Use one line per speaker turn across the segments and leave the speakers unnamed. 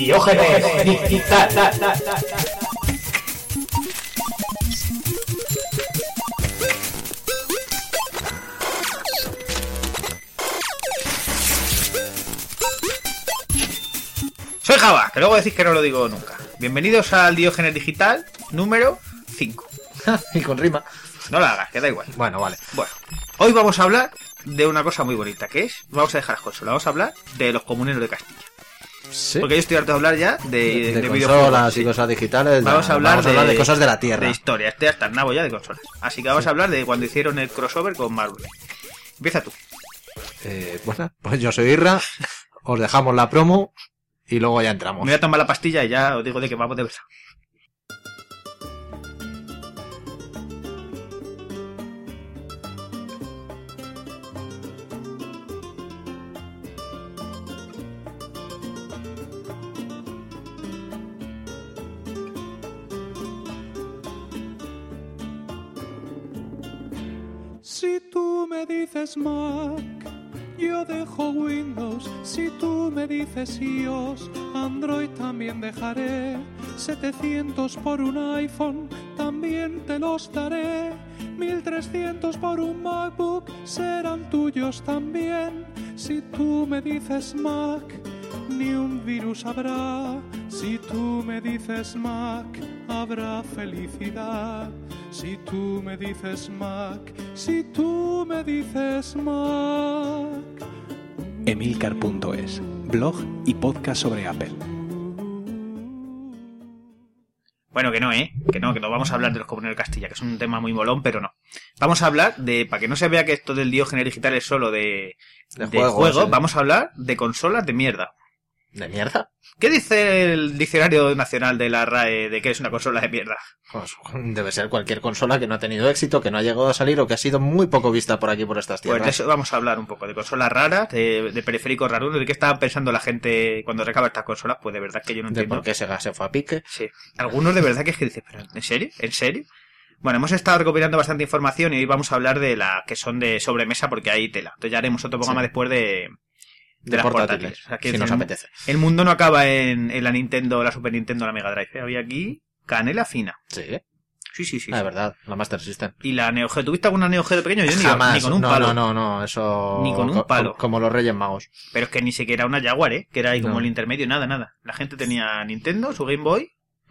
Diógenes Digital.
Soy Java, que luego decís que no lo digo nunca. Bienvenidos al Diógenes Digital número 5.
y con rima.
No la hagas, que da igual.
Bueno, vale.
Bueno, hoy vamos a hablar de una cosa muy bonita, que es, vamos a dejar las consolas, vamos a hablar de los comuneros de Castilla.
Sí.
Porque yo estoy harto de hablar ya de,
de,
de
consolas y cosas digitales.
Vamos
ya,
a hablar,
vamos a hablar de, cosas de la Tierra.
De historia, estoy hasta el nabo ya de consolas. Así que vamos a hablar de cuando hicieron el crossover con Marvel. Empieza tú.
Eh, bueno, pues yo soy Irra, os dejamos la promo y luego ya entramos.
Me voy a tomar la pastilla y ya os digo de que vamos de verdad.
Dices Mac, yo dejo Windows. Si tú me dices iOS, Android también dejaré. 700 por un iPhone, también te los daré. 1300 por un MacBook, serán tuyos también. Si tú me dices Mac, ni un virus habrá. Si tú me dices Mac, habrá felicidad. Si tú me dices Mac, si tú me dices Mac.
Emilcar.es, blog y podcast sobre Apple.
Bueno, que no, ¿eh? Que no, que no vamos a hablar de los comuneros de Castilla, que es un tema muy molón, pero no. Vamos a hablar de, para que no se vea que esto del Diógenes Digital es solo de,
De
de
juegos, ¿eh?
vamos a hablar de consolas de mierda.
¿De mierda?
¿Qué dice el diccionario nacional de la RAE de que es una consola de mierda?
Pues, debe ser cualquier consola que no ha tenido éxito, que no ha llegado a salir o que ha sido muy poco vista por aquí, por estas
Pues
tierras.
de eso vamos a hablar un poco, de consolas raras, de, de periféricos raros, de qué estaba pensando la gente cuando recaba estas consolas, pues de verdad que yo no
de
entiendo.
por qué Sega se fue a pique.
Sí. Algunos de verdad que es que dices, pero ¿en serio? ¿En serio? Bueno, hemos estado recopilando bastante información y hoy vamos a hablar de la que son de sobremesa porque hay tela. Entonces ya haremos otro programa
Sí.
después de, de,
De
las
portátiles,
portátiles. O sea, que
si
el,
nos apetece.
el mundo no acaba en, en la Nintendo, la Super Nintendo, la Mega Drive. ¿eh? Había aquí canela fina.
Sí,
Sí, sí, sí.
Ah, es verdad, la Master System.
Y la Neo Geo, ¿tuviste alguna Neo Geo de pequeño? Yo ni,
Jamás.
ni con un
no,
palo.
no, no, no, eso...
Ni con un
co-
palo.
Como los Reyes Magos.
Pero es que ni siquiera una Jaguar, ¿eh? Que era ahí como
No.
el intermedio, nada, nada. La gente tenía Nintendo, su Game Boy.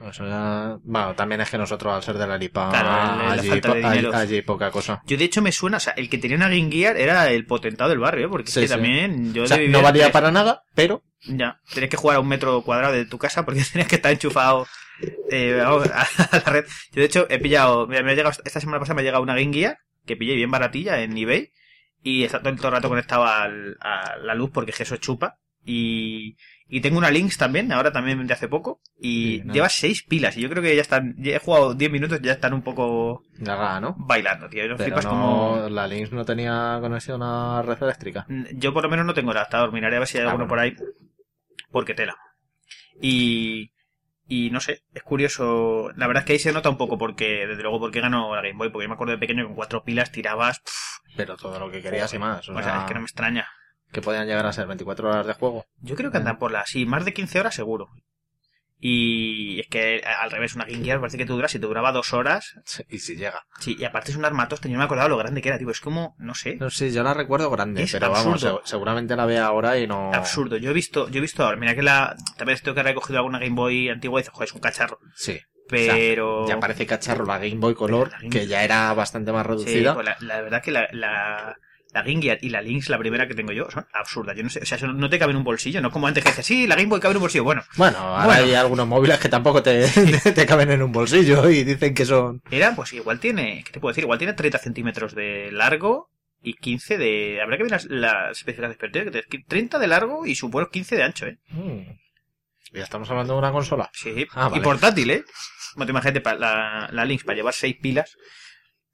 Eso ya... Bueno, también es que nosotros al ser de la Lipa...
Claro, la- la
allí,
de
poca cosa.
Yo de hecho me suena, o sea, el que tenía una Game Gear era el potentado del barrio. Porque
Sí,
es que
sí.
también yo
O sea,
de
no valía para nada, pero...
Ya, tenías que jugar a un metro cuadrado de tu casa porque tenías que estar enchufado eh, vamos, a, la red. Yo de hecho he pillado, mira, me ha llegado, esta semana pasada me ha llegado una Game Gear que pillé bien baratilla en eBay y está todo el, rato conectado al- a la luz porque es que eso chupa. Y, y tengo una Lynx también, ahora también de hace poco, y
¿no?
lleva seis pilas y yo creo que ya están, ya he jugado 10 minutos y ya están un poco
Ya gana, ¿no?
bailando, tío. No
Pero
flipas
no,
como...
la Lynx no tenía conexión a red eléctrica.
Yo por lo menos no tengo adaptador, miraré a ver si hay
Ah,
alguno
bueno.
por ahí. Porque tela. Y, y no sé, es curioso. La verdad es que ahí se nota un poco porque, desde luego, porque ganó la Game Boy. Porque yo me acuerdo de pequeño que con cuatro pilas tirabas. pff,
Pero todo lo que querías y más. O,
o sea,
sea,
es que no me extraña.
Que podían llegar a ser 24 horas de juego.
Yo creo que andan por las, sí, más de 15 horas seguro. Y es que al revés, una Game Gear parece que te dura, si te duraba dos horas.
Y si llega.
Sí, y aparte es un armatoste, yo no me acordaba lo grande que era, tío. Es como, no sé,
No sé, yo la recuerdo grande,
Es
pero vamos,
absurdo.
seguramente la vea ahora y no...
absurdo. Yo he visto, yo he visto ahora, mira que la, también tengo que haber cogido alguna Game Boy antigua y dices, joder, es un cacharro.
Sí.
Pero.
Ya parece cacharro la Game Boy Color,
Game-
que ya era bastante más
Sí,
reducida.
pues la, la verdad que la, la, la Game Gear y la Lynx, la primera que tengo yo, son absurdas. Yo no sé, o sea, eso no te cabe en un bolsillo, no como antes que decías, sí, la Game Boy cabe en un bolsillo. Bueno,
Bueno, ahora
Bueno.
hay algunos móviles que tampoco te, te caben en un bolsillo y dicen que son...
era, pues igual tiene, ¿qué te puedo decir? Igual tiene 30 centímetros de largo y 15 de. Habrá que ver las, las especificaciones, que tener 30 de largo y supongo 15 de ancho, ¿eh?
Mm. Ya estamos hablando de una consola.
Sí,
Ah,
y
vale.
portátil, ¿eh? Bueno, te imagínate, la, la Lynx para llevar 6 pilas.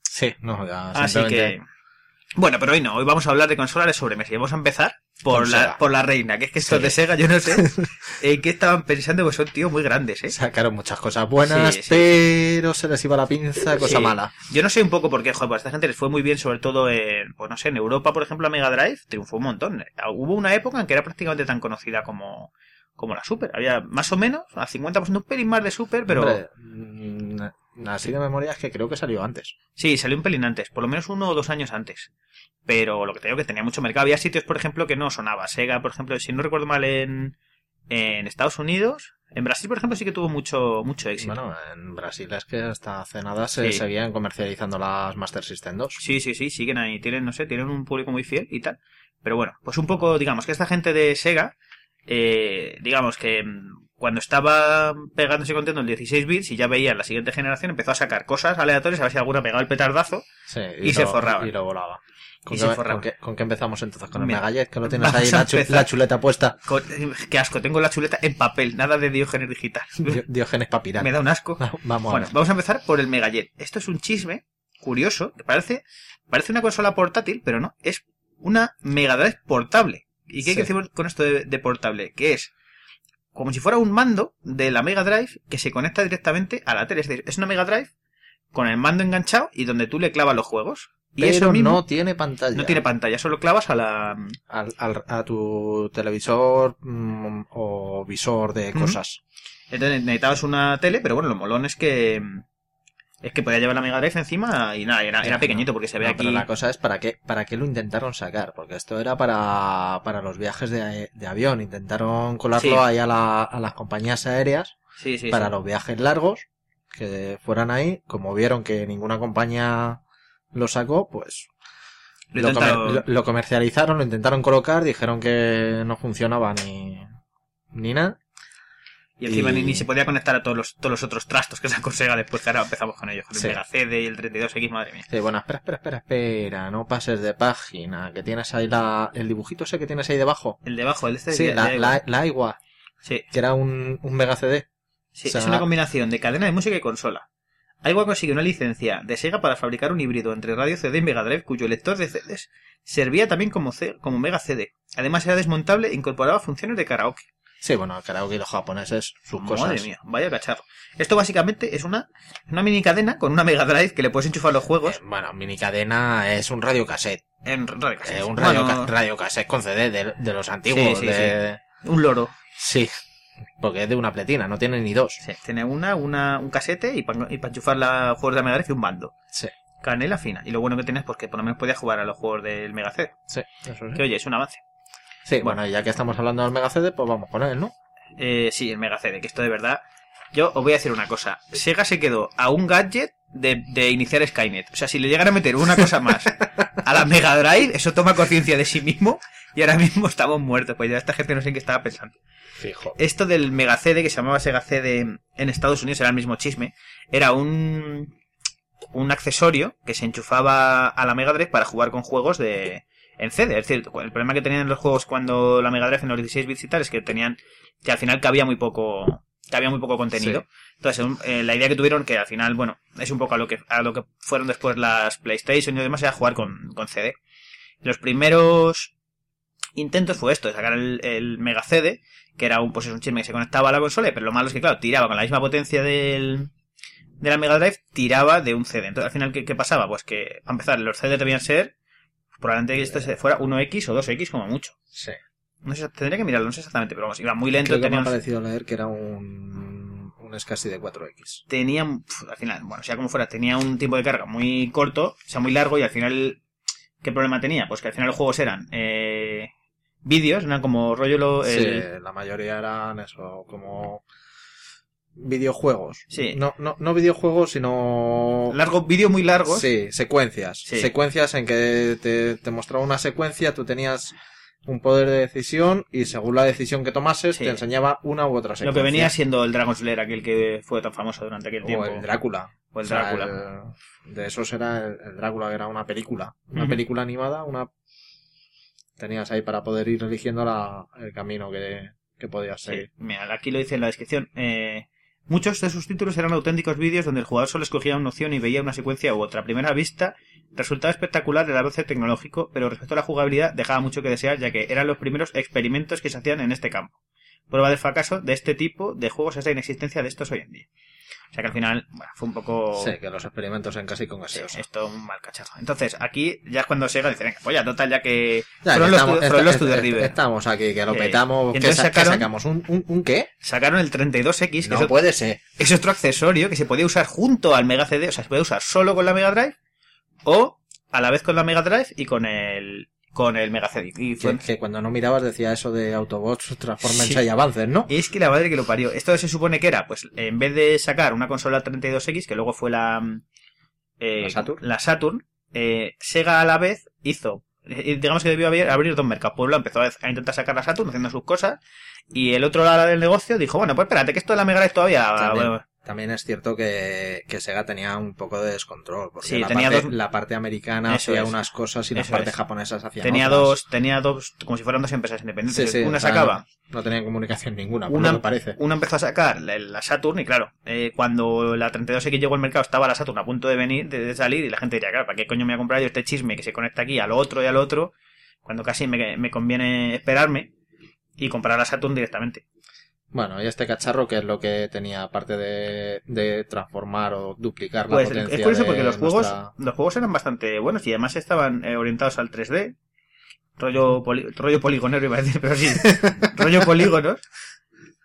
Sí, no, ya
Así
simplemente-
que. Bueno, pero hoy no, hoy vamos a hablar de consolas de sobremesa y vamos a empezar por la,
Sega.
por la reina, que es que estos
Sí.
de Sega, yo no sé en qué estaban pensando, pues son tíos muy grandes, ¿eh?
Sacaron muchas cosas buenas,
Sí, sí,
pero se les iba la pinza, cosa mala.
Yo no sé un poco por qué, joder, pues a esta gente les fue muy bien, sobre todo en, pues no sé, en Europa, por ejemplo, la Mega Drive triunfó un montón. Hubo una época en que era prácticamente tan conocida como, como la Super. Había más o menos, a 50% un pelín más de Super, pero
Hombre, así de memoria es que creo que salió antes.
sí, salió un pelín antes, por lo menos uno o dos años antes. Pero lo que te digo que tenía mucho mercado. Había sitios, por ejemplo, que no sonaba. Sega, por ejemplo, si no recuerdo mal, en, en Estados Unidos. En Brasil, por ejemplo, sí que tuvo mucho, mucho éxito.
Bueno, en Brasil es que hasta hace nada se
Sí.
seguían comercializando las Master System 2.
Sí, sí, sí, siguen ahí. Tienen, no sé, tienen un público muy fiel y tal. Pero bueno, pues un poco, digamos, que esta gente de Sega, eh, digamos que mm, cuando estaba pegándose contento el 16 bits y ya veía la siguiente generación, empezó a sacar cosas aleatorias a ver si alguna pegaba el petardazo.
Sí,
Y se forraban.
Y lo volaba. ¿Con,
Y
qué,
se forraban.
con qué- con qué empezamos entonces? ¿Con el
Mira,
Megallet? Que lo tienes ahí
a
la, chu- la chuleta puesta.
Con- qué asco, tengo la chuleta en papel, nada de Diógenes digital.
Di- Diógenes papiral.
Me da un asco.
Vamos a
Bueno,
ver.
vamos a empezar por el Megajet. Esto es un chisme curioso, que parece, parece una consola portátil, pero no, es una Mega Drive portable. ¿Y qué hay que decir con esto de, de portable? Que es como si fuera un mando de la Mega Drive que se conecta directamente a la tele. Es decir, es una Mega Drive con el mando enganchado y donde tú le clavas los juegos. Y
Pero
eso mismo
no tiene pantalla.
no tiene pantalla, solo clavas a la...
Al- al- a tu televisor mm, o visor de cosas.
Entonces necesitabas una tele, pero bueno, lo molón es que... Es que podía llevar la Mega Drive encima y nada, era, era pequeñito porque se ve
No,
aquí...
Pero la cosa es para qué, para qué lo intentaron sacar, porque esto era para, para los viajes de, de avión. Intentaron colarlo
Sí.
ahí a, la- a las compañías aéreas
Sí, sí,
para los viajes largos, que fueran ahí. Como vieron que ninguna compañía lo sacó, pues
Lo
lo, comer-
intentaron-
lo- lo comercializaron, lo intentaron colocar, dijeron que no funcionaba ni, ni nada.
Y encima
Y-
ni, ni se podía conectar a todos los, todos los otros trastos que sacó Sega después, que ahora empezamos con ellos, con el
Sí.
Mega CD y el 32X, madre mía.
Sí, bueno, espera, espera, espera, espera, no pases de página, que tienes ahí la, el dibujito ese que tienes ahí debajo.
El debajo, el este
Sí,
de-
la, la, la igua,
Sí,
que era un, un mega CD.
sí,
o sea-
es una combinación de cadena de música y consola. Aiwa consiguió una licencia de Sega para fabricar un híbrido entre radio CD y Mega Drive, cuyo lector de CDs servía también como, C- como Mega CD. Además era desmontable e incorporaba funciones de karaoke.
Sí, bueno, el karaoke y los japoneses, sus
Madre
cosas.
mía, vaya cacharro. Esto básicamente es una, una mini cadena con una Mega Drive que le puedes enchufar los juegos
Eh, bueno, mini cadena es un radio cassette.
en radio
Eh, un radio,
Bueno,
ca- radio cassette con CD de, de los antiguos.
Sí, sí,
de-
un loro.
sí, porque es de una pletina, no tiene ni dos.
Sí, tiene una, una, un casete y para y pa enchufar la juegos de Mega Drive y un mando.
Sí,
Canela fina. Y lo bueno que tienes pues que por lo menos podías jugar a los juegos del Mega CD.
sí, eso sí.
Que oye, es un avance.
Sí, bueno, y ya que estamos hablando del mega CD, pues vamos con él, ¿no?
Eh, sí, el Mega CD, que esto de verdad... Yo os voy a decir una cosa. Sega se quedó a un gadget de, de iniciar Skynet. O sea, si le llegan a meter una cosa más a la Mega Drive, eso toma conciencia de sí mismo y ahora mismo estamos muertos. Pues ya esta gente no sé en qué estaba pensando.
Fijo.
Esto del Mega CD, que se llamaba Sega CD en Estados Unidos, era el mismo chisme, era un, un accesorio que se enchufaba a la Mega Drive para jugar con juegos de en CD. Es decir, el problema que tenían los juegos cuando la Mega Drive en los 16 bits y tal es que tenían que al final cabía muy poco cabía muy poco contenido.
Sí.
Entonces, eh, la idea que tuvieron que al final, bueno, es un poco a lo que a lo que fueron después las PlayStation y demás era jugar con, con CD. Los primeros intentos fue esto, de sacar el, el Mega CD, que era un, pues es un chisme que se conectaba a la consola, pero lo malo es que, claro, tiraba con la misma potencia del, de la Mega Drive, tiraba de un CD. Entonces, al final, ¿qué, qué pasaba? Pues que, para empezar, los CD debían ser, probablemente esto fuera 1X o 2X como mucho.
Sí.
No sé, tendría que mirarlo, no sé exactamente, pero vamos, iba muy lento,
Creo que me ha parecido leer que era un, un SCSI de 4X.
tenían, pf, al final, bueno, sea como fuera, tenía un tiempo de carga muy corto, o sea, muy largo, y al final, ¿qué problema tenía? Pues que al final los juegos eran, eh, vídeos, eran como rollo lo, el-
Sí, la mayoría eran eso, como videojuegos.
Sí.
No, no, no videojuegos, sino...
largo, vídeo muy largo.
Sí, secuencias.
Sí.
Secuencias en que te, te mostraba una secuencia, tú tenías un poder de decisión y según la decisión que tomases
Sí.
te enseñaba una u otra
Lo
secuencia.
que venía siendo el Dragon Slayer, aquel que fue tan famoso durante aquel tiempo.
O el Drácula.
O el
O sea,
Drácula.
el- de esos era el, el Drácula, que era una película. Una película animada, una... Tenías ahí para poder ir eligiendo la, el camino que, que podías
Sí,
seguir.
mira, aquí lo dice en la descripción. Eh, muchos de sus títulos eran auténticos vídeos donde el jugador solo escogía una opción y veía una secuencia u otra. A primera vista, resultaba espectacular el avance tecnológico, pero respecto a la jugabilidad dejaba mucho que desear, ya que eran los primeros experimentos que se hacían en este campo. Prueba del fracaso de este tipo de juegos es la inexistencia de estos hoy en día. O sea que al final, bueno, fue un poco...
Sí, que los experimentos en casi con
Sí,
gaseosa.
esto un mal cachazo. Entonces, aquí ya es cuando Sega dice, venga, pues ya, total, ya que
Ya,
fueron
que
los,
estamos,
fueron
esta-
los the
esta-
River.
estamos aquí, que lo
Eh,
petamos. ¿Qué,
entonces
sa- qué
sacaron-
sacamos? ¿Un, un, un qué?
Sacaron el 32X, que
No
es,
puede ser.
es otro accesorio que se podía usar junto al Mega CD, o sea, se puede usar solo con la Mega Drive o a la vez con la Mega Drive y con el con el Mega CD. Y fue-
Que, que cuando no mirabas decía eso de Autobots, Transformers
Sí.
y avances, ¿no?
Es que la madre que lo parió. Esto se supone que era, pues, en vez de sacar una consola 32X, que luego fue la... eh,
¿La Saturn?
la Saturn, eh, Sega a la vez hizo... eh, Digamos que debió abrir, abrir dos mercados. Pueblo empezó a, a intentar sacar la Saturn haciendo sus cosas. Y el otro lado del negocio dijo, bueno, pues espérate, que esto de la Mega Drive todavía...
También, también es cierto que, que Sega tenía un poco de descontrol. Porque
Sí,
la,
tenía
parte,
dos-
la parte americana
Eso
hacía
es.
unas cosas y partes
es.
japonesas hacían
tenía
otras.
dos, tenía dos, como si fueran dos empresas independientes.
Sí, sí,
una
o sea,
sacaba,
No tenían comunicación ninguna, por
Una-
lo que parece.
una empezó a sacar la, la Saturn y claro, eh, cuando la 32X llegó al mercado estaba la Saturn a punto de venir, de, de salir y la gente diría, claro, ¿para qué coño me voy a comprar yo este chisme que se conecta aquí a lo otro y al otro? Cuando casi me, me conviene esperarme y comprar la Saturn directamente.
Bueno, y este cacharro, que es lo que tenía, aparte de, de transformar o duplicar
Pues
la potencia
es curioso
de
porque los juegos, los juegos eran bastante buenos y además estaban eh, orientados al 3D. Rollo, poli- rollo poligonero iba a decir, pero sí, rollo polígonos.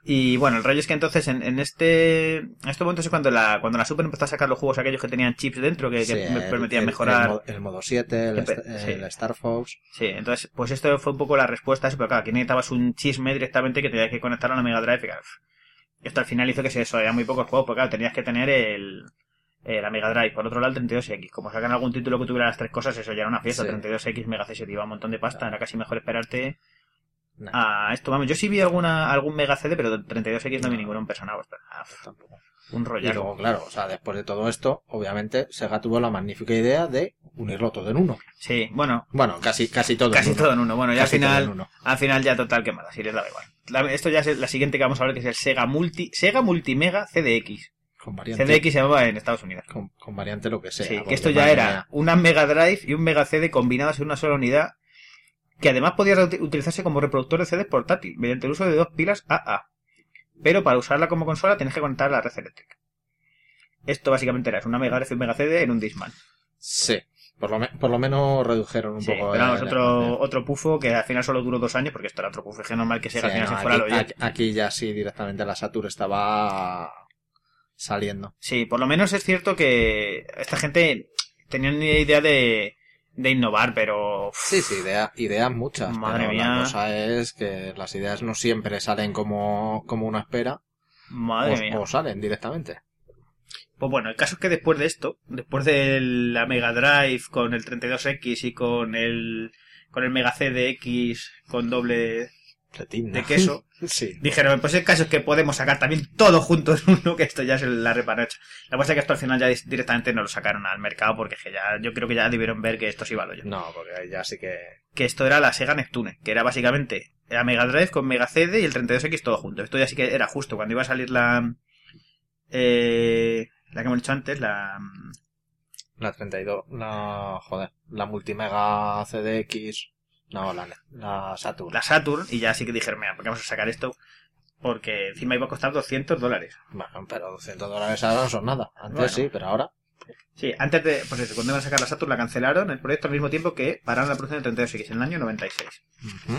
Y bueno, el rollo es que entonces en, en este en estos momentos es cuando la cuando la Super empezó a sacar los juegos aquellos que tenían chips dentro que, que
Sí,
me
el-
permitían
el-
mejorar.
El, el modo 7, el,
sí.
Star Fox.
Sí, entonces pues esto fue un poco la respuesta a eso, pero claro, aquí necesitabas un chisme directamente que tenías que conectar a la Mega Drive. y esto al final hizo que se desarrollaran muy pocos juegos, porque claro, tenías que tener el eh, la Mega Drive, por otro lado el 32X. Como sacan algún título que tuviera las tres cosas, eso ya era una fiesta.
Sí.
32X, Mega CD, te iba un montón de pasta, era casi mejor esperarte
Nah,
a esto. Vamos, yo sí vi alguna algún Mega CD, pero 32X no vi
No.
ninguno en persona. pues, ah,
tampoco.
un
Y
rollazo.
luego, claro, o sea, después de todo esto, obviamente, Sega tuvo la magnífica idea de unirlo todo en uno.
Sí, bueno,
Bueno, casi, casi todo
casi
en uno.
todo en uno. Bueno, ya al final... Al final ya total quemada, si les daba igual. La- esto ya es la siguiente que vamos a ver, que es el Sega Multi, Sega Multimega CDX.
Con variante,
CDX se llamaba en Estados Unidos.
con, con variante lo que sea.
Sí, que esto ya era una Mega Drive y un Mega CD combinados en una sola unidad, que además podía utilizarse como reproductor de CD portátil, mediante el uso de dos pilas AA. Pero para usarla como consola tienes que conectar la red eléctrica. Esto básicamente era una Mega y un Mega CD en un Discman.
Sí, por lo, me- por lo menos redujeron un
Sí,
poco.
pero vamos,
el
otro, otro pufo que al final solo duró dos años, porque esto era otro pufo, es que normal que Sega
Sí,
al final
no,
se fuera
aquí, aquí- aquí ya sí, directamente la Saturn estaba saliendo.
Sí, por lo menos es cierto que esta gente tenía una idea de, de innovar, pero...
Sí, sí, idea- ideas muchas.
Madre
pero
mía.
La cosa es que las ideas no siempre salen como, como uno espera.
madre
o,
mía.
o salen directamente.
Pues bueno, el caso es que después de esto, después de la Mega Drive con el 32X y con el con el Mega CDX con doble de queso,
sí.
dijeron, pues el caso es que podemos sacar también todo junto en uno, que esto ya es la repanocha. La cosa es que esto al final ya directamente no lo sacaron al mercado porque ya, yo creo que ya debieron ver que esto sí iba a lo yo.
No, porque ya sí que...
Que esto era la Sega Neptune, que era básicamente la Mega Drive con Mega CD y el 32X todo junto. Esto ya sí que era justo cuando iba a salir la... Eh, la que hemos dicho antes, la...
La 32, la... Joder, la Multimega CDX... No, la, la Saturn.
la Saturn y ya sí que dijeron, mira, ¿por qué vamos a sacar esto? Porque encima iba a costar 200 dólares.
Bueno, pero 200 dólares ahora no son nada. Antes
Bueno.
sí, pero ahora...
Sí, antes de, pues eso, cuando iban a sacar la Saturn la cancelaron el proyecto al mismo tiempo que pararon la producción del 32X en el año 96.
Ujú.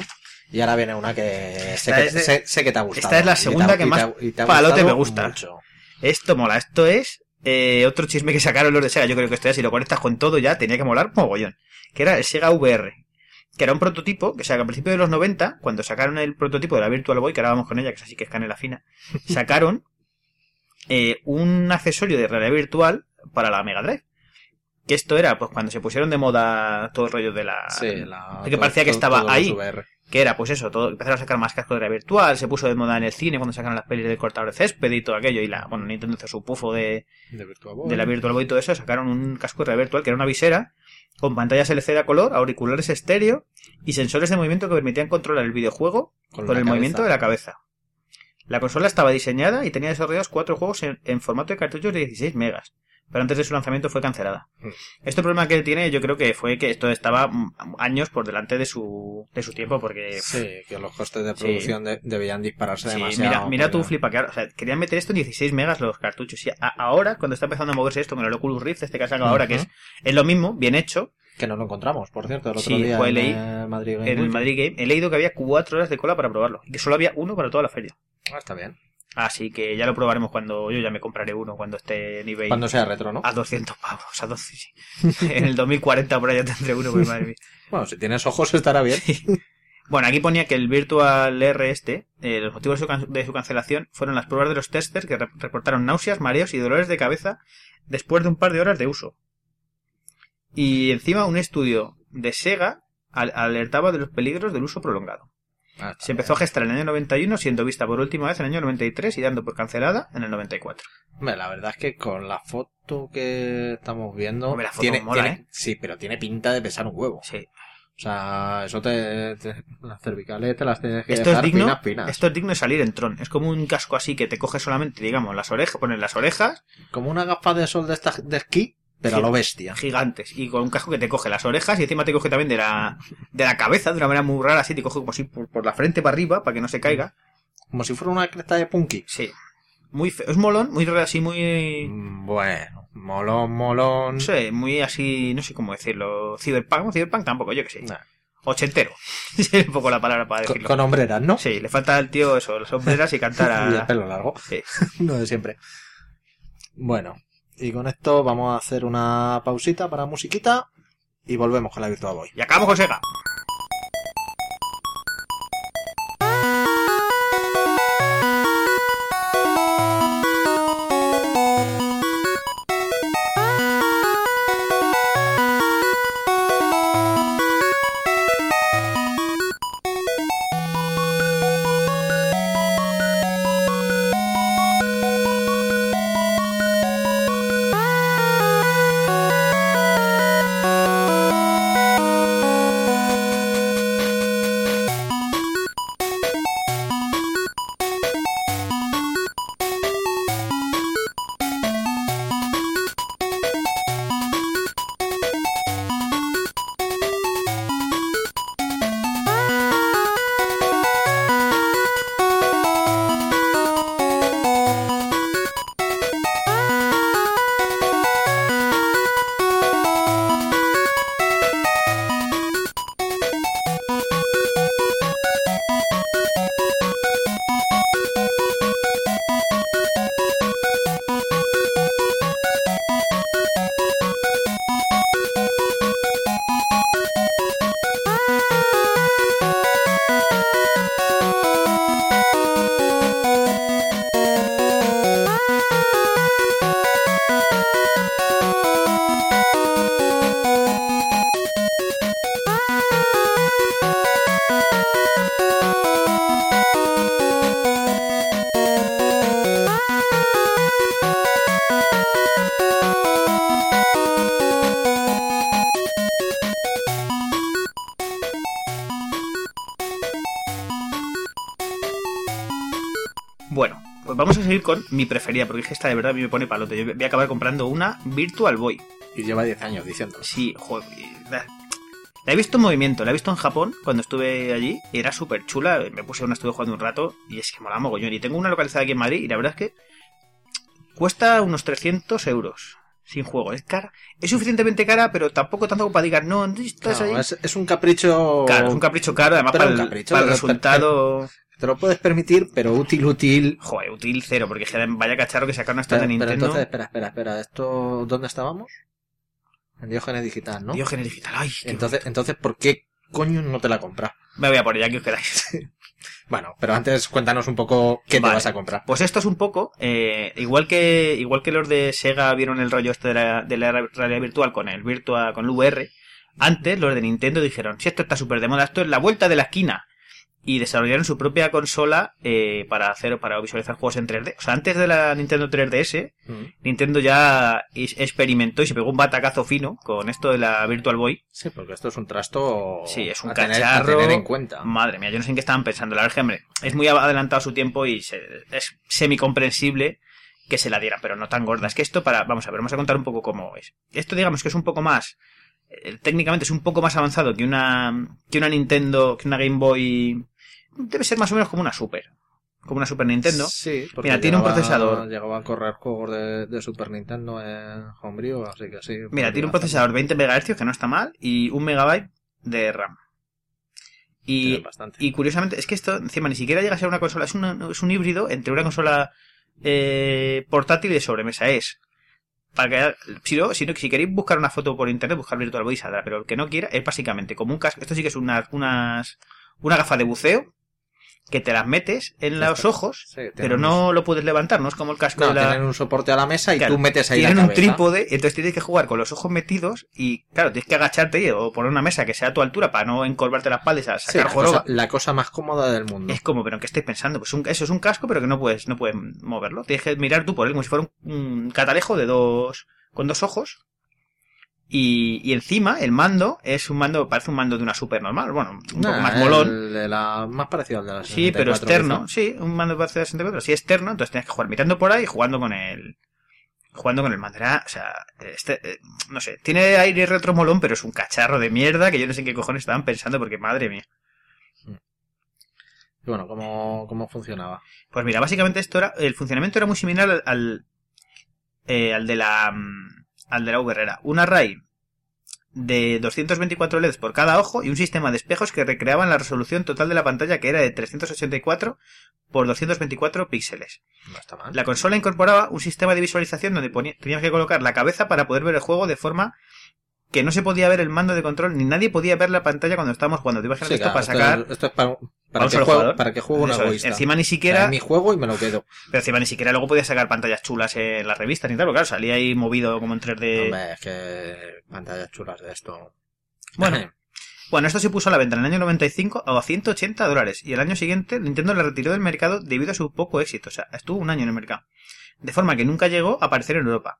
Y ahora viene una que sé, que,
es de-
sé, sé que te ha gustado.
esta es la segunda
y
que
te
más
ha- y te
palote me gusta.
mucho.
Esto mola, esto es eh, otro chisme que sacaron los de Sega. Yo creo que esto ya, si lo conectas con todo ya, tenía que molar mogollón. Que era el Sega VR. Que era un prototipo, que o sea, que a principios de los 90, cuando sacaron el prototipo de la Virtual Boy, que ahora vamos con ella, que es así que es canela fina, sacaron eh, un accesorio de realidad virtual para la Mega Drive. Que esto era, pues cuando se pusieron de moda todo el rollo de la...
Sí, la,
que parecía que estaba ahí. Que era, pues eso, todo, empezaron a sacar más cascos de realidad virtual, se puso de moda en el cine cuando sacaron las pelis del cortador de césped y todo aquello, y la, bueno, Nintendo hizo su pufo de,
De Virtua Boy.
de la Virtual Boy y todo eso, sacaron un casco de realidad virtual que era una visera con pantallas LCD a color, auriculares estéreo y sensores de movimiento que permitían controlar el videojuego
Con
el
cabeza.
movimiento de la cabeza. La consola estaba diseñada y tenía desarrollados cuatro juegos en, en formato de cartuchos de 16 megas, pero antes de su lanzamiento fue cancelada.
Mm.
Este problema que tiene yo creo que fue que esto estaba años por delante de su, de su tiempo porque...
Sí, que los costes de
Sí.
producción de- debían dispararse
Sí,
demasiado.
mira, mira
porque-
flipa que ahora, o sea, querían meter esto en 16 megas los cartuchos. Y a- ahora, cuando está empezando a moverse esto con el Oculus Rift, este que ha sacado ahora, que es, es lo mismo, bien hecho,
Que no lo encontramos, por cierto, el otro
Sí,
día en
leí
Madrid Game
en el. Madrid Game, he leído que había cuatro horas de cola para probarlo. Y que solo había uno para toda la feria.
Ah, está bien.
Así que ya lo probaremos cuando yo ya me compraré uno, cuando esté en eBay.
Cuando sea retro, ¿no?
A 200 pavos, a 12, sí. En el 2040 por ahí ya tendré uno, pues madre mía.
Bueno, si tienes ojos estará bien.
Bueno, aquí ponía que el Virtual R este, eh, los motivos de su, can- de su cancelación fueron las pruebas de los testers que re- reportaron náuseas, mareos y dolores de cabeza después de un par de horas de uso. Y encima un estudio de Sega al- alertaba de los peligros del uso prolongado.
Ah,
Se empezó a gestar en el año 91, siendo vista por última vez en el año 93 y dando por cancelada en el 94.
Hombre, la verdad es que con la foto que estamos viendo.
Hombre, la foto
tiene,
mola,
tiene-
¿eh?
Sí, pero tiene pinta de pesar un huevo.
Sí.
O sea, eso te, te- Las cervicales te las tienes que
Esto es
dejar
digno,
finas, finas.
esto es digno de salir en Tron. Es como un casco así que te coge solamente, digamos, las orejas, pones las orejas
Como una gafa de sol de, esta, de esquí, pero
Sí.
a lo bestia.
gigantes y con un casco que te coge las orejas y encima te coge también de la, de la cabeza de una manera muy rara así, te coge como así por, por la frente para arriba para que no se caiga.
Como si fuera una cresta de punky.
Sí. Muy feo. Es molón, muy raro, así, muy...
Mm, Bueno, molón, molón.
No sé, muy así, no sé cómo decirlo. Cyberpunk, Cyberpunk tampoco, yo que sé.
Nah.
Ochentero. es un poco la palabra para
Con,
decirlo.
con hombreras, ¿no?
Sí, le falta al tío eso, las sombreras y cantar
Y el
a...
pelo largo.
Sí.
Lo de siempre. Bueno, y con esto vamos a hacer una pausita para musiquita y volvemos con la Virtual Boy.
Y acabamos con Sega. Con mi preferida, porque es que esta de verdad a mí me pone palote. Yo voy a acabar comprando una Virtual Boy.
Y lleva 10 años diciéndolo.
Sí, joder. La, he visto en movimiento, la he visto en Japón cuando estuve allí. Era súper chula. Me puse una, estuve jugando un rato. Y es que mola mogollón. Y tengo una localizada aquí en Madrid. Y la verdad es que cuesta unos 300 euros. Sin juego. Es cara. Es suficientemente cara, pero tampoco tanto como para digar, no, estás ahí.
es, es un capricho.
Claro, es un capricho caro, además para, el, para resultado.
Te lo puedes permitir, pero útil, útil.
Joder, útil cero, porque vaya cacharro que sacaron esta
Pero,
de
pero
Nintendo.
entonces, espera, espera, espera. ¿Esto dónde estábamos? En Diógenes Digital, ¿no?
Diógenes digital, ay,
Entonces, entonces, ¿por qué coño no te la compras?
Me voy a por ella, que os quedáis.
Bueno, pero antes cuéntanos un poco qué
Vale.
te vas a comprar.
Pues esto es un poco, eh, igual que igual que los de Sega vieron el rollo este de la, de la realidad virtual con el virtual, con el VR, antes los de Nintendo dijeron, si esto está súper de moda, esto es la vuelta de la esquina. Y desarrollaron su propia consola eh, para hacer para visualizar juegos en 3D. O sea, antes de la Nintendo 3DS,
Mm.
Nintendo ya experimentó y se pegó un batacazo fino con esto de la Virtual Boy.
Sí, porque esto es un trasto.
Sí, es un
a tener-
cacharro.
a tener en cuenta.
Madre mía, yo no sé en qué estaban pensando. La verdad hombre, es muy adelantado su tiempo y se- es semi-comprensible que se la diera, pero no tan gorda. Es que esto para, vamos a ver, vamos a contar un poco cómo es. Esto digamos que es un poco más, eh, técnicamente es un poco más avanzado que una, que una Nintendo, que una Game Boy, debe ser más o menos como una Super, como una Super Nintendo.
Sí, porque
Mira, tiene un procesador.
Llegaba a correr juegos de, de Super Nintendo en Homebrew, así que sí.
Mira, tiene un procesador 20 MHz, que no está mal, y un megabyte de RAM. Y, y curiosamente, es que esto encima ni siquiera llega a ser una consola, es, una- es un híbrido entre una consola eh, portátil y de sobremesa. Es para que si no, si no, si queréis buscar una foto por internet, buscar Virtual Boy y saldrá, pero el que no quiera es básicamente como un casco. Esto sí que es una, unas, una gafa de buceo que te las metes en los ojos,
Sí,
pero
un-
no lo puedes levantar, no es como el casco
No,
de la.
tienen un soporte a la mesa y
Claro,
tú metes ahí
tienen
la
un trípode, entonces tienes que jugar con los ojos metidos y, claro, tienes que agacharte y- o poner una mesa que sea a tu altura para no encorvarte la espalda y sa-
Sí,
sacar
la,
joroba.
cosa, la cosa más cómoda del mundo.
Es como, pero ¿en qué estáis pensando? Pues un- eso es un casco, pero que no puedes, no puedes moverlo. Tienes que mirar tú por él como si fuera un, un catalejo de dos, con dos ojos. Y, y encima, el mando es un mando, parece un mando de una super normal. Bueno, un poco más molón.
el de la, más parecido al de la
Sí, pero
64
externo.
quizá.
Sí, un mando parecido a 64. Sí, externo. Entonces tienes que jugar mirando por ahí y jugando con el. Jugando con el mando. Era, o sea, este, eh, no sé, tiene aire retro molón, pero es un cacharro de mierda que yo no sé en qué cojones estaban pensando porque madre mía.
Y bueno, ¿cómo, cómo funcionaba?
Pues mira, básicamente esto era, el funcionamiento era muy similar al, al, eh, al de la, mm, al de la VR. Era un array de 224 LEDs por cada ojo y un sistema de espejos que recreaban la resolución total de la pantalla que era de 384 por 224 píxeles.
No está mal.
La consola incorporaba un sistema de visualización donde tenías que colocar la cabeza para poder ver el juego de forma que no se podía ver el mando de control ni nadie podía ver la pantalla cuando estábamos jugando. Te imaginas
Sí,
esto
claro,
para sacar
esto, es- esto es para, que juego, para que juegue un
Eso es.
egoísta.
Encima ni
O sea,
siquiera
mi juego y me lo quedo.
Pero encima ni siquiera luego podía sacar pantallas chulas en las revistas ni tal, porque claro, salía ahí movido como en 3D.
Hombre, es que pantallas chulas de esto.
Bueno, bueno, esto se puso a la venta en el año 95 a 180 dólares y el año siguiente Nintendo le retiró del mercado debido a su poco éxito, o sea, estuvo un año en el mercado. De forma que nunca llegó a aparecer en Europa.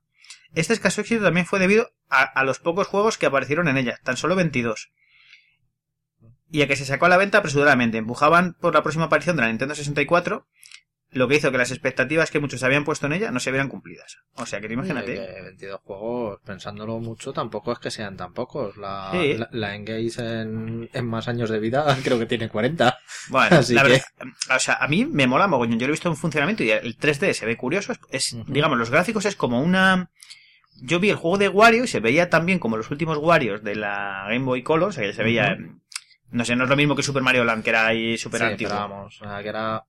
Este escaso éxito también fue debido a, a los pocos juegos que aparecieron en ella, tan solo 22. Y a que se sacó a la venta apresuradamente. Empujaban por la próxima aparición de la Nintendo 64, lo que hizo que las expectativas que muchos habían puesto en ella no se vieran cumplidas. O sea, que te imagínate.
Que 22 juegos, pensándolo mucho, tampoco es que sean tan pocos. La,
Sí.
la, la Engage en, en más años de vida creo que tiene 40.
Bueno,
Así
la
que-
verdad, o sea, a mí me mola mogollón. Yo lo he visto en funcionamiento y el 3D se ve curioso. Es, digamos, los gráficos es como una. Yo vi el juego de Wario y se veía también como los últimos Warios de la Game Boy Color. O sea, que se veía. No sé, no es lo mismo que Super Mario Land, que era ahí súper
Sí,
antiguo.
pero vamos, o sea, que era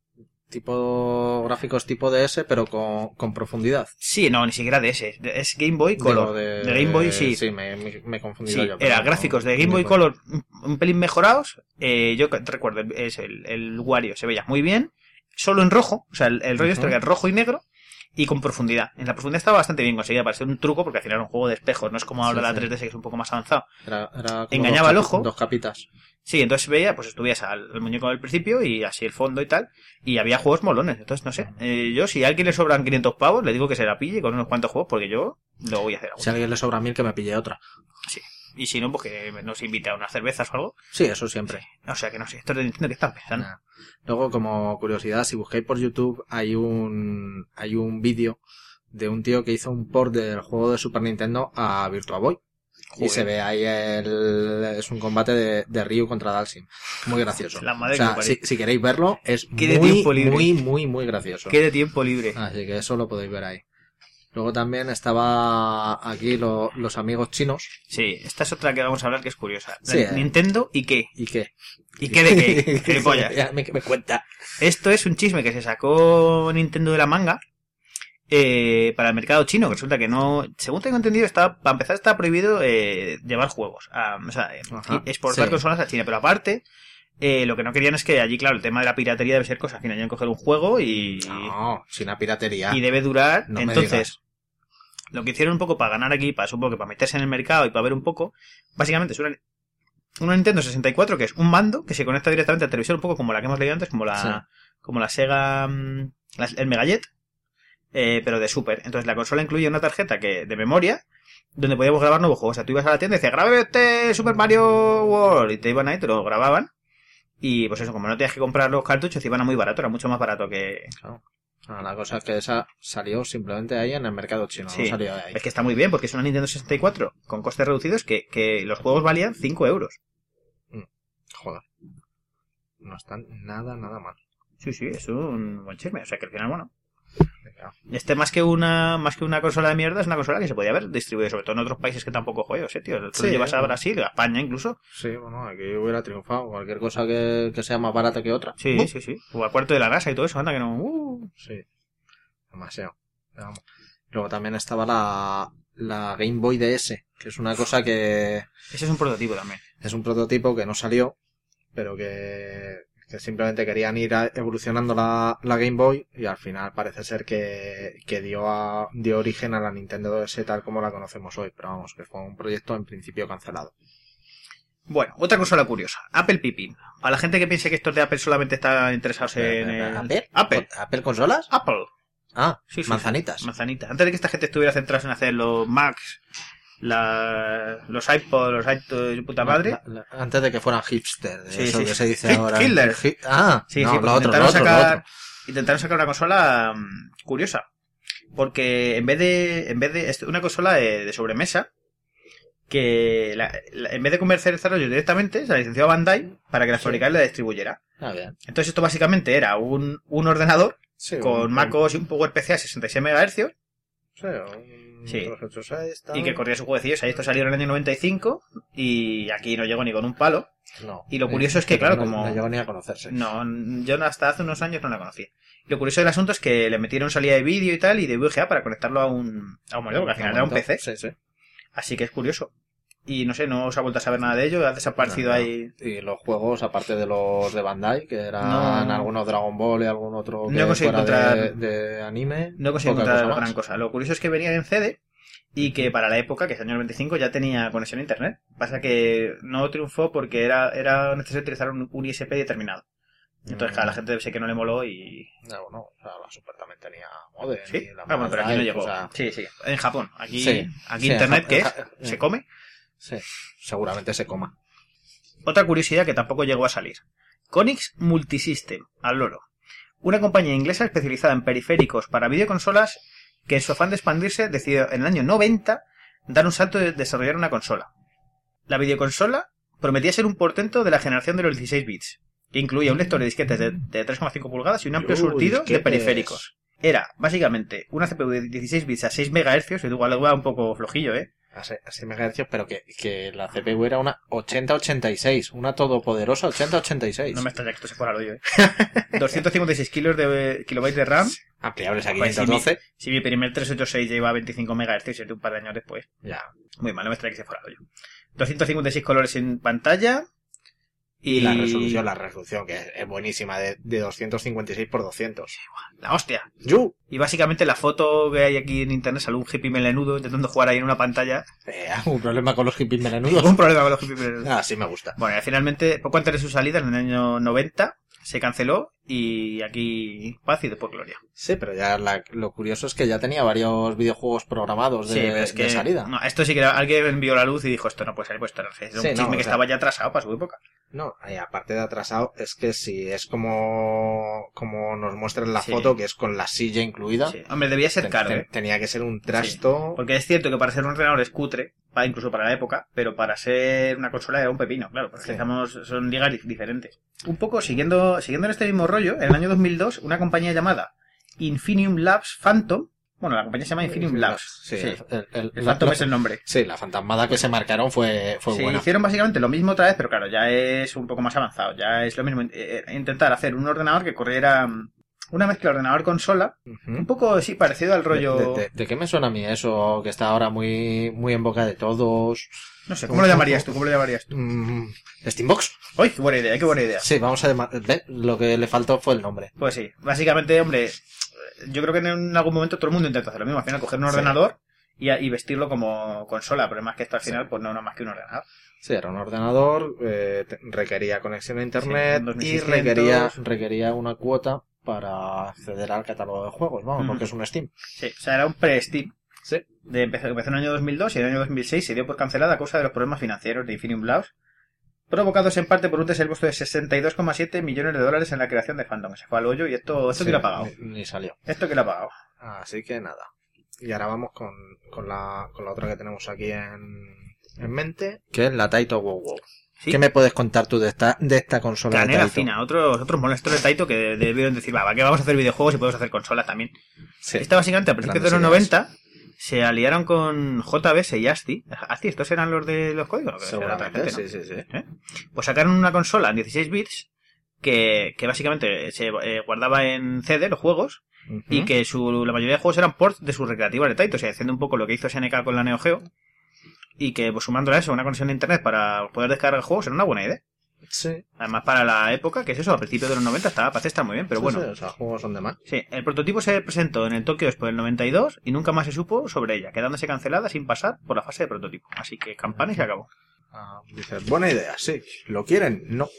tipo gráficos tipo DS, pero con, con profundidad.
Sí, no, ni siquiera de ese. de- Es Game Boy Color. de, Game Boy, sí.
Sí, me, me,
Sí,
yo.
era
no,
gráficos de Game Boy Color un, pelín mejorados. Eh, yo te recuerdo, es el, el Wario se veía muy bien. Solo en rojo, o sea, el, el rollo este que es rojo y negro. Y con profundidad. En la profundidad estaba bastante bien conseguida para ser un truco, porque al final era un juego de espejos, no es como ahora
Sí,
la
sí.
3DS que es un poco más avanzado.
Era, era
Engañaba
capi-
ojo.
Dos capitas.
Sí, entonces veía, pues estuvieras al, al muñeco del principio y así el fondo y tal. Y había juegos molones. Entonces, no sé. eh, yo, si a alguien le sobran 500 pavos, le digo que se la pille con unos cuantos juegos, porque yo lo voy a hacer.
Si a alguien le sobra mil, que me pille otra.
Y si no, pues que nos invite a unas cervezas o algo.
Sí, eso siempre.
O sea, que no sé. Esto es de Nintendo que están pensando.
Nah. Luego, como curiosidad, si buscáis por YouTube, hay un, hay un vídeo de un tío que hizo un port del juego de Super Nintendo a Virtua Boy. Y se ve ahí el, es un combate de, de Ryu contra Dalsim. Muy gracioso.
La madre
o sea,
que
si, si queréis verlo, es muy,
tiempo libre.
muy, muy, muy gracioso.
Qué de tiempo libre.
Así que eso lo podéis ver ahí. Luego también estaba aquí lo- los amigos chinos.
Sí, esta es otra que vamos a hablar que es curiosa.
Sí, eh.
Nintendo y qué.
¿Y qué?
¿Y qué de qué?
Ya me, me cuenta.
Esto es un chisme que se sacó Nintendo de la manga eh, para el mercado chino, que resulta que no, según tengo entendido, está, para empezar está prohibido eh, llevar juegos, a- o sea, eh,
Ajá,
exportar
sí.
consolas a China, pero aparte, eh, lo que no querían es que allí, claro, el tema de la piratería debe ser cosa que no coger un juego y,
No, sin la piratería.
y debe durar.
No
Entonces, lo que hicieron un poco para ganar aquí, para supongo que para meterse en el mercado y para ver un poco, básicamente es una, una Nintendo 64 que es un mando que se conecta directamente al televisor, un poco como la que hemos leído antes, como la,
Sí.
como la Sega, mm, la- el Megajet, eh, pero de Super. Entonces la consola incluye una tarjeta que de memoria donde podíamos grabar nuevos juegos. O sea, tú ibas a la tienda y decías, grabe este Super Mario World y te iban ahí, te lo grababan. Y pues eso, como no tenías que comprar los cartuchos, iban a muy barato, era mucho más barato que,
Claro. Ah, La cosa es que esa salió simplemente ahí en el mercado chino,
Sí.
no salió de ahí.
Es que está muy bien, porque es una Nintendo 64 con costes reducidos que, que los juegos valían 5 euros.
Joder. No están nada, nada mal.
Sí, sí, es un buen chisme. O sea que al final, bueno. Este más que una más que una consola de mierda es una consola que se podía haber distribuido, sobre todo en otros países que tampoco juegos, eh, tío. Tú
Sí,
llevas a
bueno.
Brasil, a España incluso.
Sí, bueno, aquí hubiera triunfado. Cualquier cosa que, que sea más barata que otra.
Sí,
¡Bum!
sí, sí. O al cuarto de la NASA y todo eso, anda que no. Uh.
Sí. Demasiado. Vamos. Luego también estaba la, la Game Boy DS, que es una cosa que
Ese es un prototipo también.
es un prototipo que no salió, pero que, que simplemente querían ir a- evolucionando la, la Game Boy y al final parece ser que, que dio, a- dio origen a la Nintendo DS tal como la conocemos hoy. Pero vamos, que fue un proyecto en principio cancelado.
Bueno, otra consola curiosa. Apple Pippin. Para la gente que piense que estos de Apple solamente están interesados en el...
¿Apple?
Apple.
¿Apple consolas?
Apple.
Ah,
Sí, sí,
manzanitas.
sí. Manzanitas. Antes de que esta gente estuviera centrada en hacer los Macs, la- los iPods, los iTunes y puta madre.
La- la- antes de que fueran hipster, de
Sí,
eso
sí,
que se dice
Hit
ahora.
killer.
Hi- ah,
Sí,
no,
sí,
lo otro, lo
intentaron,
lo
sacar,
otro.
intentaron sacar una consola mm, curiosa. Porque en vez de, en vez de, una consola de, de sobremesa, que la- la- en vez de comercializarlo yo directamente, se la licenció a Bandai para que la fabricara y la distribuyera.
Ah, bien.
Entonces esto básicamente era un, un ordenador
Sí,
con
un-
MacOS y un PowerPC a 66 MHz
Sí, un
Sí.
286, tal.
y que corría sus jueguecillos. Ahí esto salió en el año 95 y aquí no llegó ni con un palo.
No.
Y lo curioso es que, claro,
no,
como-
No llegó ni a conocerse.
No, yo hasta hace unos años no la conocía. Lo curioso del asunto es que le metieron salida de vídeo y tal y de VGA para conectarlo a un, a un monitor, porque al final era un PC.
Sí, sí.
Así que es curioso. Y no sé, no se ha vuelto a saber nada de ello, ha desaparecido
No, no.
ahí.
Y los juegos, aparte de los de Bandai, que eran
No.
algunos Dragon Ball y algún otro
No
que
conseguí
fuera de,
encontrar-
de anime.
No
poca
encontrar
cosa
gran cosa. Lo curioso es que venía en CD y que para la época, que es el año 95, ya tenía conexión a internet. Pasa que no triunfó porque era, era necesario utilizar un, un ISP determinado. Entonces,
Mm.
claro, la gente sé que no le moló y...
No, bueno, o sea, la Super también tenía modem.
Sí,
y la
ah, bueno, pero aquí no llegó.
o sea,
Sí, sí. En Japón. Aquí,
Sí,
aquí
sí,
internet,
en
¿qué
Ja-
es? ¿Se come?
Sí, seguramente se coma.
Otra curiosidad que tampoco llegó a salir. Conix Multisystem, al loro. Una compañía inglesa especializada en periféricos para videoconsolas que en su afán de expandirse decidió en el año 90 dar un salto de desarrollar una consola. La videoconsola prometía ser un portento de la generación de los 16 bits, que incluía un lector de disquetes de, de 3,5 pulgadas y un amplio surtido de periféricos. Era, básicamente, una CPU de 16 bits a 6 MHz, igual va un poco flojillo, ¿eh?
A 6 MHz, pero que, que la CPU era una 8086, una todopoderosa 8086.
No me extraña que esto se fuera al hoyo, ¿eh? 256 kilos de, kilobytes de RAM,
Ampliables a
Pues sí,
512.
Si mi primer 386 lleva a 25 MHz y un par de años después.
Ya.
Muy mal, no me extraña que se fuera al hoyo. 256 colores en pantalla. Y,
Y la resolución, la resolución, que es, buenísima, de, de 256 por 200.
La hostia.
¡Yu!
Y básicamente la foto que hay aquí en internet sale un hippie melenudo intentando jugar ahí en una pantalla.
Eh, un problema con los hippies melenudos.
Un problema con los hippies melenudos.
Ah, sí me gusta.
Bueno, y finalmente, poco antes de su salida, en el año 90, se canceló y aquí paz y después gloria.
Sí, pero ya la- lo curioso es que ya tenía varios videojuegos programados de,
Sí, pero es
de
que
salida.
no, esto sí que era- alguien envió la luz y dijo esto no puede salir, pues. Era un
Sí, no,
chisme que
sea-
estaba ya atrasado para su época.
No, y aparte de atrasado, es que si es como, como nos muestra en la
Sí.
foto, que es con la silla incluida,
Sí. Hombre, debía ser
ten-
caro,
ten-
¿eh?
tenía que ser un trasto.
Porque es cierto que para ser un ordenador es cutre, para- incluso para la época, pero para ser una consola era un pepino, claro, porque
Sí.
estamos, son ligas di- diferentes. Un poco siguiendo, siguiendo en este mismo rollo, en el año 2002, una compañía llamada Infinium Labs Phantom, bueno, la compañía se llama Infinium Labs,
Sí,
sí,
el, el-
el
la,
Phantom
la-
es el nombre.
sí, la fantasmada que se marcaron fue, fue
Sí,
buena.
hicieron básicamente lo mismo otra vez, pero claro, ya es un poco más avanzado, ya es lo mismo, eh, eh, intentar hacer un ordenador que corriera una mezcla ordenador-consola, un poco, sí, parecido al rollo...
¿De, de- de qué me suena a mí eso que está ahora muy, muy en boca de todos?
No sé, ¿cómo lo llamarías tú? ¿Cómo lo llamarías tú?
Mm, ¿Steambox?
¡Uy, qué buena idea, qué buena idea!
Sí, vamos a llamar... Lo que le faltó fue el nombre.
Pues sí, básicamente, hombre, yo creo que en algún momento todo el mundo intenta hacer lo mismo, al final coger un
Sí.
ordenador y, y vestirlo como consola, pero más que esto al
Sí.
final, pues no, no más que un ordenador.
Sí, era un ordenador, eh, requería conexión a internet
Sí,
y
2600.
requería, requería una cuota para acceder al catálogo de juegos, vamos, porque es un Steam.
Sí, o sea, era un pre-Steam.
Sí.
De empezó, empezó en el año 2002 y en el año 2006 se dio por cancelada a causa de los problemas financieros de Infinium Labs. provocados en parte por un desembolso de 62,7 millones de dólares en la creación de Phantom. Se fue al hoyo y esto, esto
Sí,
que lo ha pagado.
Ni, ni salió.
Esto que lo ha pagado.
Así que nada. Y ahora vamos con, con, la, con la otra que tenemos aquí en, en mente, que es la Taito Wow Wow.
Sí.
¿Qué me puedes contar tú de esta, de esta consola de
Canela
Taito?
fina, otros, otros molestos de Taito que debieron decir, va, que vamos a hacer videojuegos y podemos hacer consolas también.
Sí.
Esta básicamente a principios de los
Grandes
90 se aliaron con JBS y ASCII. ASCII, ¿estos eran los de los códigos?
Sí, sí, sí.
Pues sacaron una consola en 16 bits que, que básicamente se eh, guardaba en CD los juegos y que su, la mayoría de juegos eran ports de sus recreativas de Taito, o sea, haciendo un poco lo que hizo SNK con la Neo Geo y que pues sumándola a eso, una conexión de internet para poder descargar juegos era una buena idea.
Sí.
Además para la época, que es eso, a principios de los 90 estaba, parece estar muy bien, pero
Sí,
bueno.
sí, o sea, juegos son de más.
Sí, el prototipo se presentó en el Tokyo Expo del 92 y nunca más se supo sobre ella, quedándose cancelada sin pasar por la fase de prototipo. Así que campana y se acabó.
Ah, dices, buena idea, sí. ¿Lo quieren? No.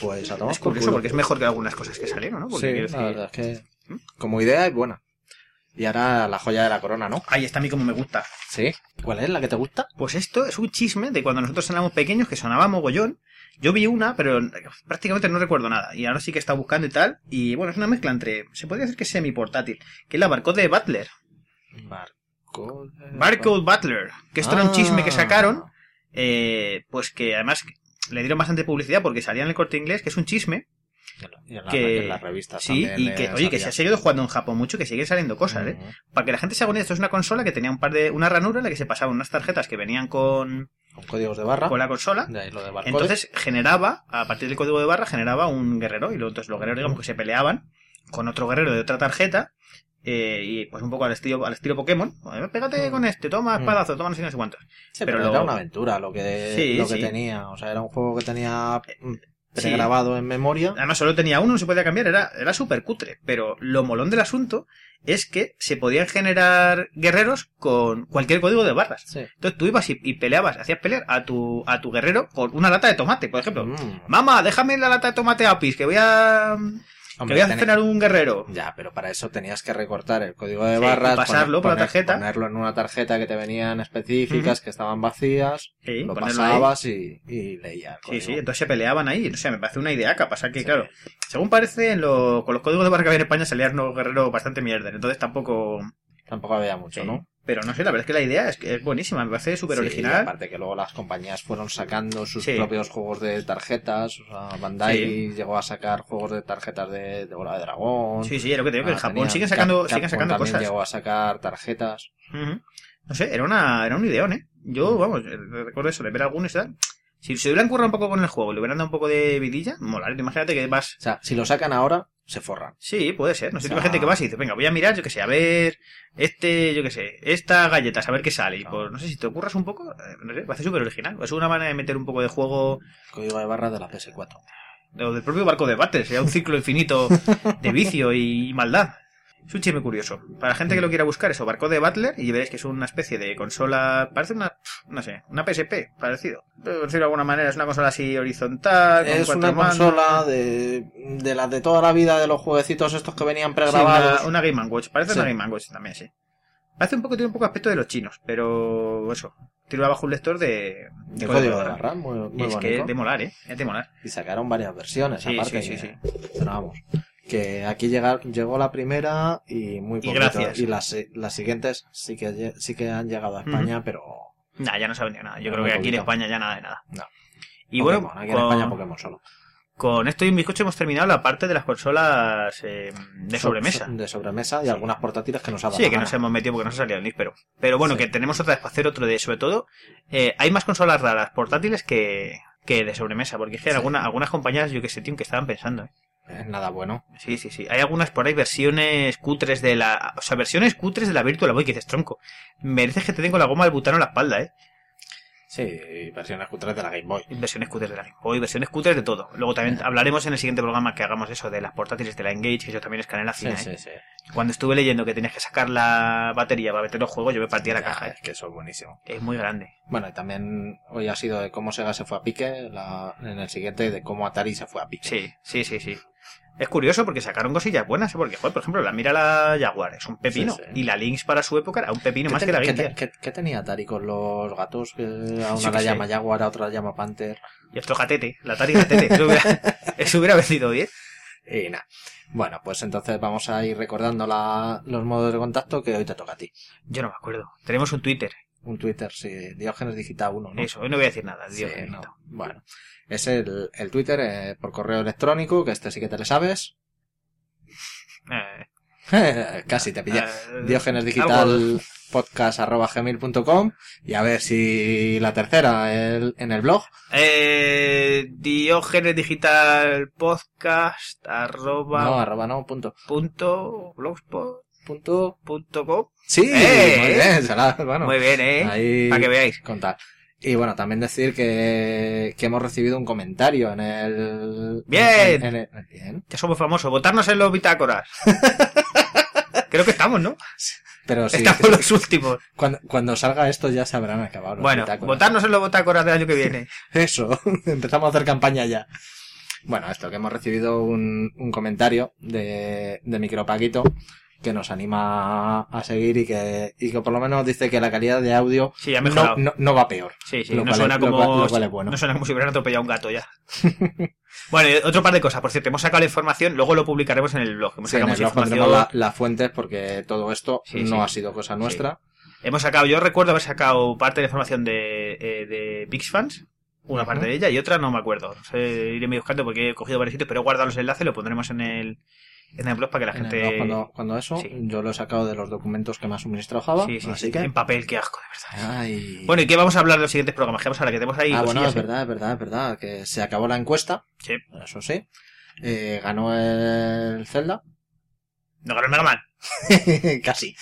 Pues a tomar
Es
por
curioso
culo.
porque es mejor que algunas cosas que salieron, ¿no? Porque
Sí, la verdad es que
¿Mm?
como idea es buena. Y ahora la joya de la corona, ¿no?
Ahí está a mí como me gusta.
Sí. ¿Cuál es la que te gusta?
Pues esto es un chisme de cuando nosotros éramos pequeños que sonaba mogollón. Yo vi una, pero prácticamente no recuerdo nada. Y ahora sí que estado buscando y tal. Y bueno, es una mezcla entre. Se podría decir que es semi-portátil. Que es la Barcode de Butler.
Barcode.
Barcode Butler. Que esto era un chisme que
Ah.
sacaron. eh, pues que además le dieron bastante publicidad porque salía en el corte inglés, que es un chisme.
Y en, la-
que-
en las revistas
Sí, y que, oye, que se ha seguido jugando en Japón mucho, que siguen saliendo cosas, ¿eh? Para que la gente se idea, esto es una consola que tenía un par de. Una ranura en la que se pasaban unas tarjetas que venían Con
códigos de barra.
con la consola.
De ahí lo de barcode.
Entonces generaba, a partir del código de barra, generaba un guerrero. Y luego entonces los guerreros, digamos, que se peleaban con otro guerrero de otra tarjeta. eh, y pues un poco al estilo, al estilo Pokémon. Eh, Pégate
Mm.
con este, toma
Mm.
espadazo, toma no sé, no sé cuántos.
Sí,
pero
pero,
lo-
era una aventura lo que,
Sí,
lo que
sí.
tenía. O sea, era un juego que tenía
Sí.
pregrabado en memoria.
Además solo tenía uno, no se podía cambiar, era, era súper cutre. Pero lo molón del asunto es que se podían generar guerreros con cualquier código de barras.
Sí.
Entonces tú ibas y, y peleabas, hacías pelear a tu, a tu guerrero con una lata de tomate, por ejemplo.
Mm.
Mamá, déjame la lata de tomate Apis, que voy a,
Hombre,
voy a
tenía-
cenar un guerrero.
Ya, pero para eso tenías que recortar el código de
Sí,
barras,
pasarlo por la
poner-
tarjeta.
ponerlo en una tarjeta que te venían específicas, que estaban vacías,
Sí,
lo pasabas y, y leías.
Sí,
código.
sí, entonces se peleaban ahí. O sea, me parece una ideaca. Pasa que,
Sí.
claro, según parece, en lo- con los códigos de barra que había en España salían unos guerreros bastante mierder. Entonces tampoco.
Tampoco había mucho,
sí.
¿no?
Pero no sé, la verdad es que la idea es, que es buenísima. Me parece súper
Sí,
original.
y aparte que luego las compañías fueron sacando sus
Sí.
propios juegos de tarjetas. O sea, Bandai llegó a sacar juegos de tarjetas de, de bola de dragón.
Sí, sí, es lo que te digo, que en
Ah,
Japón siguen sacando,
Cap- Capcom
sacando
también
cosas.
llegó a sacar tarjetas.
No sé, era una, era un ideón, ¿eh? Yo, vamos, eh, recuerdo eso, de ver algunos y tal. Si se hubieran currado un poco con el juego, le hubieran dado un poco de vidilla, molar. Imagínate que vas.
O sea, si lo sacan ahora, se forran.
Sí, puede ser. No sé, hay gente que vas y dice, venga, voy a mirar, yo que sé, a ver, este, yo que sé, esta galleta, a ver qué sale. Y pues, no sé, si te ocurras un poco, eh, no sé, parece súper original. Es una manera de meter un poco de juego,
Código de barra de la PS4.
o del propio barco de Battle, sería un ciclo infinito de vicio y maldad. Es un chisme curioso. Para la gente que lo quiera buscar, eso, Barco de Butler, y veréis que es una especie de consola. Parece una. No sé, una PSP, parecido. Por decirlo de alguna manera, es una consola así horizontal. con
Es una
mandos.
consola de, de las de toda la vida de los jueguecitos estos que venían
Sí,
pregrabados.
una, una Game Watch. Parece
Sí.
una Game Watch también, sí. Parece un poco, tiene un poco aspecto de los chinos, pero eso. Tiro abajo un lector de.
de código de barra, muy,
Y
muy
es que
bonito.
es de molar, ¿eh? Es de molar.
Y sacaron varias versiones,
Sí,
aparte.
sí, sí,
que- Pero vamos, que aquí llega, llegó la primera y muy
Y
poquito.
gracias.
Y las, las siguientes sí que, sí que han llegado a España, pero...
Nah, ya no se ha vendido nada. Yo
Pero
creo que aquí en. España ya nada de nada.
No.
Y
Pokémon,
bueno,
aquí en
con-
España Pokémon solo.
Con esto y un bizcocho hemos terminado la parte de las consolas eh, de
So-
sobremesa.
so- de sobremesa y algunas portátiles que nos ha dado
Sí, que nos hemos metido porque nos ha salido el NIS, pero... Pero bueno,
Sí.
que tenemos otra vez para hacer otro de... Sobre todo, eh, hay más consolas raras portátiles que, que de sobremesa, porque es que
Sí.
alguna- algunas compañías, yo que sé, tío, que estaban pensando. ¿eh?
Es nada bueno.
Sí, sí, sí. Hay algunas por ahí versiones cutres de la... O sea, versiones cutres de la Virtual Boy que dices, tronco. Mereces que te den con la goma del butano en la espalda, ¿eh?
Sí, versiones cutres de la Game Boy.
Versiones cutres de la Game Boy, versiones cutres de todo. Luego también hablaremos en el siguiente programa que hagamos eso de las portátiles de la Engage, que eso también es canela
Sí,
fina,
sí,
¿eh?
sí.
Cuando estuve leyendo que tenías que sacar la batería para meter los juegos, yo me partía la caja, ¿eh?
Es que eso es buenísimo.
Es muy grande.
Bueno, y también hoy ha sido de cómo Sega se fue a pique, la- en el siguiente de cómo Atari se fue a pique.
Sí, sí, sí, sí. Es curioso porque sacaron cosillas buenas, ¿eh? porque, joder, por ejemplo, la mira la Jaguar es un pepino.
Sí, sí.
Y la Lynx para su época era un pepino
¿Qué,
más que la Game Gear.
qué- qué tenía Atari con los gatos? Que a una la llama Jaguar, a otra la llama Panther.
Y esto gatete, la Atari gatete. Eso hubiera, eso hubiera vendido bien.
Y nada. Bueno, pues entonces vamos a ir recordando la- los modos de contacto que hoy te toca a ti.
Yo no me acuerdo. Tenemos un Twitter.
Un Twitter, sí, Diógenes Digital 1, ¿no?
Eso, hoy no voy a decir nada.
Sí, no.
bendito.
Bueno, es el, el Twitter eh, por correo electrónico, que este sí que te le sabes.
Eh,
Casi te pillé.
eh,
Diógenes Digital podcast arroba gmail.com y a ver si la tercera el- en el blog
Eh, Diógenes Digital Podcast arroba
no arroba no punto
punto blogspot
punto
punto com.
sí
¡Eh!
muy bien será bueno
Muy bien, eh.
ahí
Para que veáis.
contar y bueno también decir que, que hemos recibido un comentario en el
Bien.
en- en el- bien
Ya somos famosos. Votarnos en los bitácoras. Creo que estamos, ¿no?
pero sí
estamos los últimos.
cuando, cuando salga esto ya se habrán acabado los
Bueno,
bitácoras.
votarnos en los bitácoras del año que viene.
Eso, empezamos a hacer campaña ya. Bueno, esto que hemos recibido un, un comentario de, de Micropaquito que nos anima a seguir y que, y que por lo menos dice que la calidad de audio
Sí, ha
no,
mejorado.
no, no va peor.
Sí, sí, no suena
es-
como.
cual- lo cual es bueno.
No suena como si hubieran atropellado a un gato ya. bueno, otro par de cosas. Por cierto, hemos sacado la información, luego lo publicaremos en el blog. Hemos
Sí, en el blog
información.
la- las fuentes porque todo esto
Sí,
no ha sido cosa nuestra.
Hemos sacado, yo recuerdo haber sacado parte de la información de, eh, de PixFans, una parte de ella y otra no me acuerdo. No sé, iré buscando porque he cogido varios sitios, pero he guardado los enlaces, lo pondremos en el, en el blog para que la
En
gente.
cuando, cuando eso,
Sí.
yo lo he sacado de los documentos que me ha suministrado Java.
Sí, sí,
así
sí,
que.
En papel, qué asco, de verdad.
Ay.
Bueno, ¿y qué vamos a hablar de los siguientes programas? Que vamos a hablar, que tenemos ahí.
ah, bueno, es
¿eh?
verdad, es verdad, es verdad. Que se acabó la encuesta.
Sí.
Eso sí. Eh, ganó el Zelda.
No ganó el Mega Man.
Casi.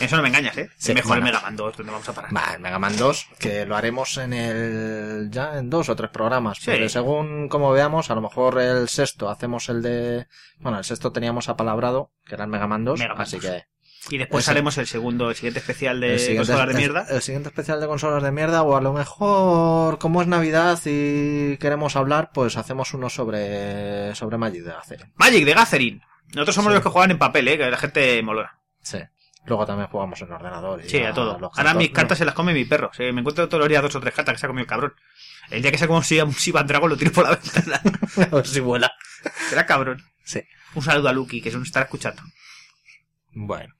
Eso no me engañas, ¿eh?
Sí,
mejor
bueno.
el Mega Man 2, donde vamos a parar.
Va, el Mega Man 2, que lo haremos en el. ya en dos o tres programas.
Sí.
Porque según como veamos, a lo mejor el sexto hacemos el de. Bueno, el sexto teníamos apalabrado, que era el Mega Man 2.
Mega Man
así
2.
que.
Y después
Ese.
haremos el segundo, el siguiente especial de
siguiente-
consolas de
el-
mierda.
El, siguiente especial de consolas de mierda, o a lo mejor, como es Navidad y queremos hablar, pues hacemos uno sobre. sobre Magic de Gathering.
Magic de Gathering. Nosotros somos
Sí.
los que juegan en papel, ¿eh? Que la gente molona.
Sí. Luego también jugamos en ordenador. y
Sí,
ya
a todo. Ahora
cartos-
mis cartas se las come mi perro. Me encuentro todos los días dos o tres cartas que se ha comido el cabrón. El día que se ha comido un Sivan Dragon lo tiro por la ventana.
A ver si vuela.
Será cabrón.
Sí.
Un saludo a Lucky, que se nos estará escuchando.
Bueno.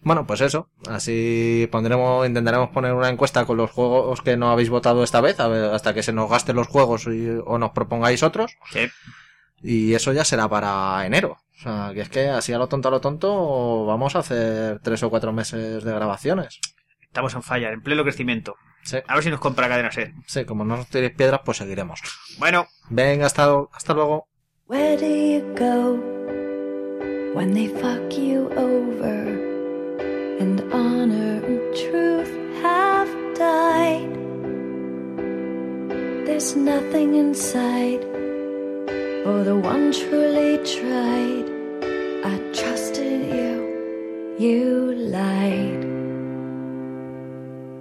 Bueno, pues eso. Así pondremos, intentaremos poner una encuesta con los juegos que no habéis votado esta vez, a ver, hasta que se nos gasten los juegos y- o nos propongáis otros.
Sí.
Y eso ya será para enero. O sea, que es que así a lo tonto a lo tonto vamos a hacer tres o cuatro meses de grabaciones.
Estamos en falla, en pleno crecimiento.
Sí,
A ver si nos compra cadena set.
sí, como no nos tiréis piedras, pues seguiremos.
Bueno,
Venga, hasta, hasta luego.
Where do you go when they fuck you over and honor and truth have died? There's nothing inside for the one truly tried. trusted you, you lied.